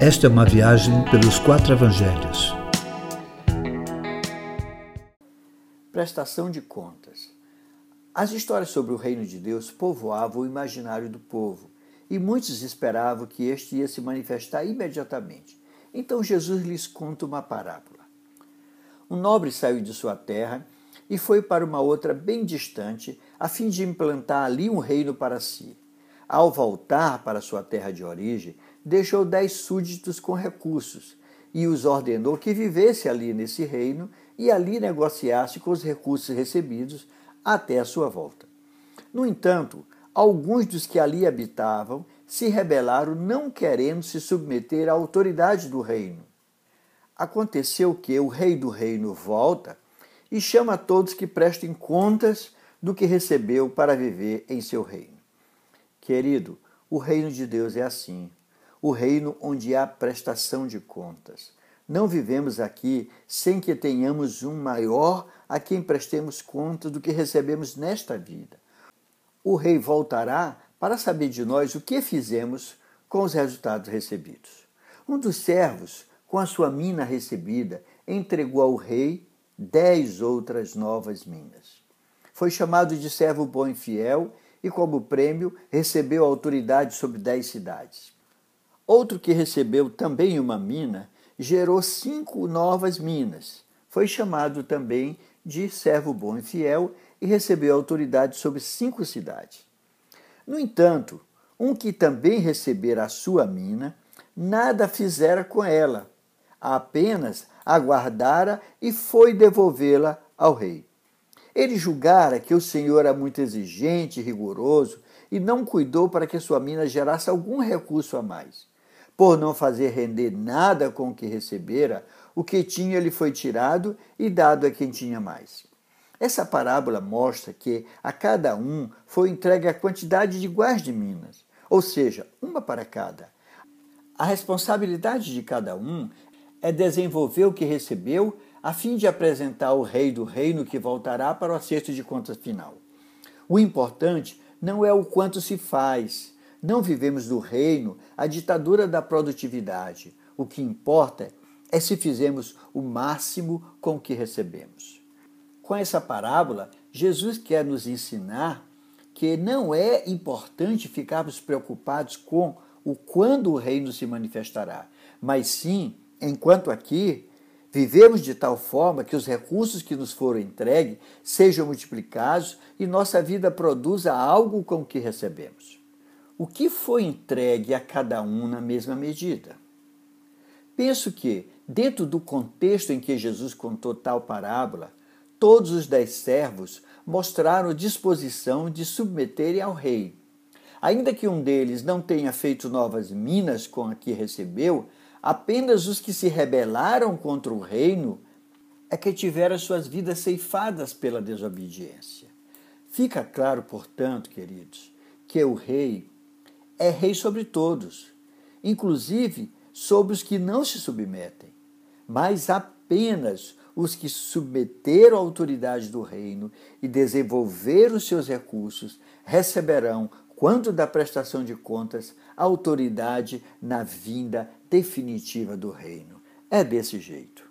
Esta é uma viagem pelos quatro evangelhos. Prestação de contas. As histórias sobre o reino de Deus povoavam o imaginário do povo e muitos esperavam que este ia se manifestar imediatamente. Então Jesus lhes conta uma parábola. Um nobre saiu de sua terra e foi para uma outra bem distante, a fim de implantar ali um reino para si. Ao voltar para sua terra de origem, deixou dez súditos com recursos e os ordenou que vivesse ali nesse reino e ali negociasse com os recursos recebidos até a sua volta. No entanto, alguns dos que ali habitavam se rebelaram, não querendo se submeter à autoridade do reino. Aconteceu que o rei do reino volta e chama a todos que prestem contas do que recebeu para viver em seu reino. Querido, o reino de Deus é assim, o reino onde há prestação de contas. Não vivemos aqui sem que tenhamos um maior a quem prestemos conta do que recebemos nesta vida. O rei voltará para saber de nós o que fizemos com os resultados recebidos. Um dos servos, com a sua mina recebida, entregou ao rei dez outras novas minas. Foi chamado de servo bom e fiel e, como prêmio, recebeu autoridade sobre dez cidades. Outro que recebeu também uma mina gerou cinco novas minas. Foi chamado também de servo bom e fiel e recebeu autoridade sobre cinco cidades. No entanto, um que também recebera a sua mina, nada fizera com ela, apenas aguardara e foi devolvê-la ao rei. Ele julgara que o senhor era muito exigente e rigoroso e não cuidou para que sua mina gerasse algum recurso a mais. Por não fazer render nada com o que recebera, o que tinha lhe foi tirado e dado a quem tinha mais. Essa parábola mostra que a cada um foi entregue a quantidade de iguais de minas, ou seja, uma para cada. A responsabilidade de cada um é desenvolver o que recebeu a fim de apresentar o rei do reino que voltará para o acerto de contas final. O importante não é o quanto se faz. Não vivemos do reino a ditadura da produtividade. O que importa é se fizemos o máximo com o que recebemos. Com essa parábola, Jesus quer nos ensinar que não é importante ficarmos preocupados com o quando o reino se manifestará, mas sim Enquanto aqui, vivemos de tal forma que os recursos que nos foram entregues sejam multiplicados e nossa vida produza algo com o que recebemos. O que foi entregue a cada um na mesma medida? Penso que, dentro do contexto em que Jesus contou tal parábola, todos os dez servos mostraram disposição de submeterem ao rei. Ainda que um deles não tenha feito novas minas com a que recebeu, Apenas os que se rebelaram contra o reino é que tiveram suas vidas ceifadas pela desobediência. Fica claro, portanto, queridos, que o rei é rei sobre todos, inclusive sobre os que não se submetem, mas apenas os que submeteram à autoridade do reino e desenvolveram seus recursos receberão quanto da prestação de contas, a autoridade na vinda definitiva do reino. É desse jeito.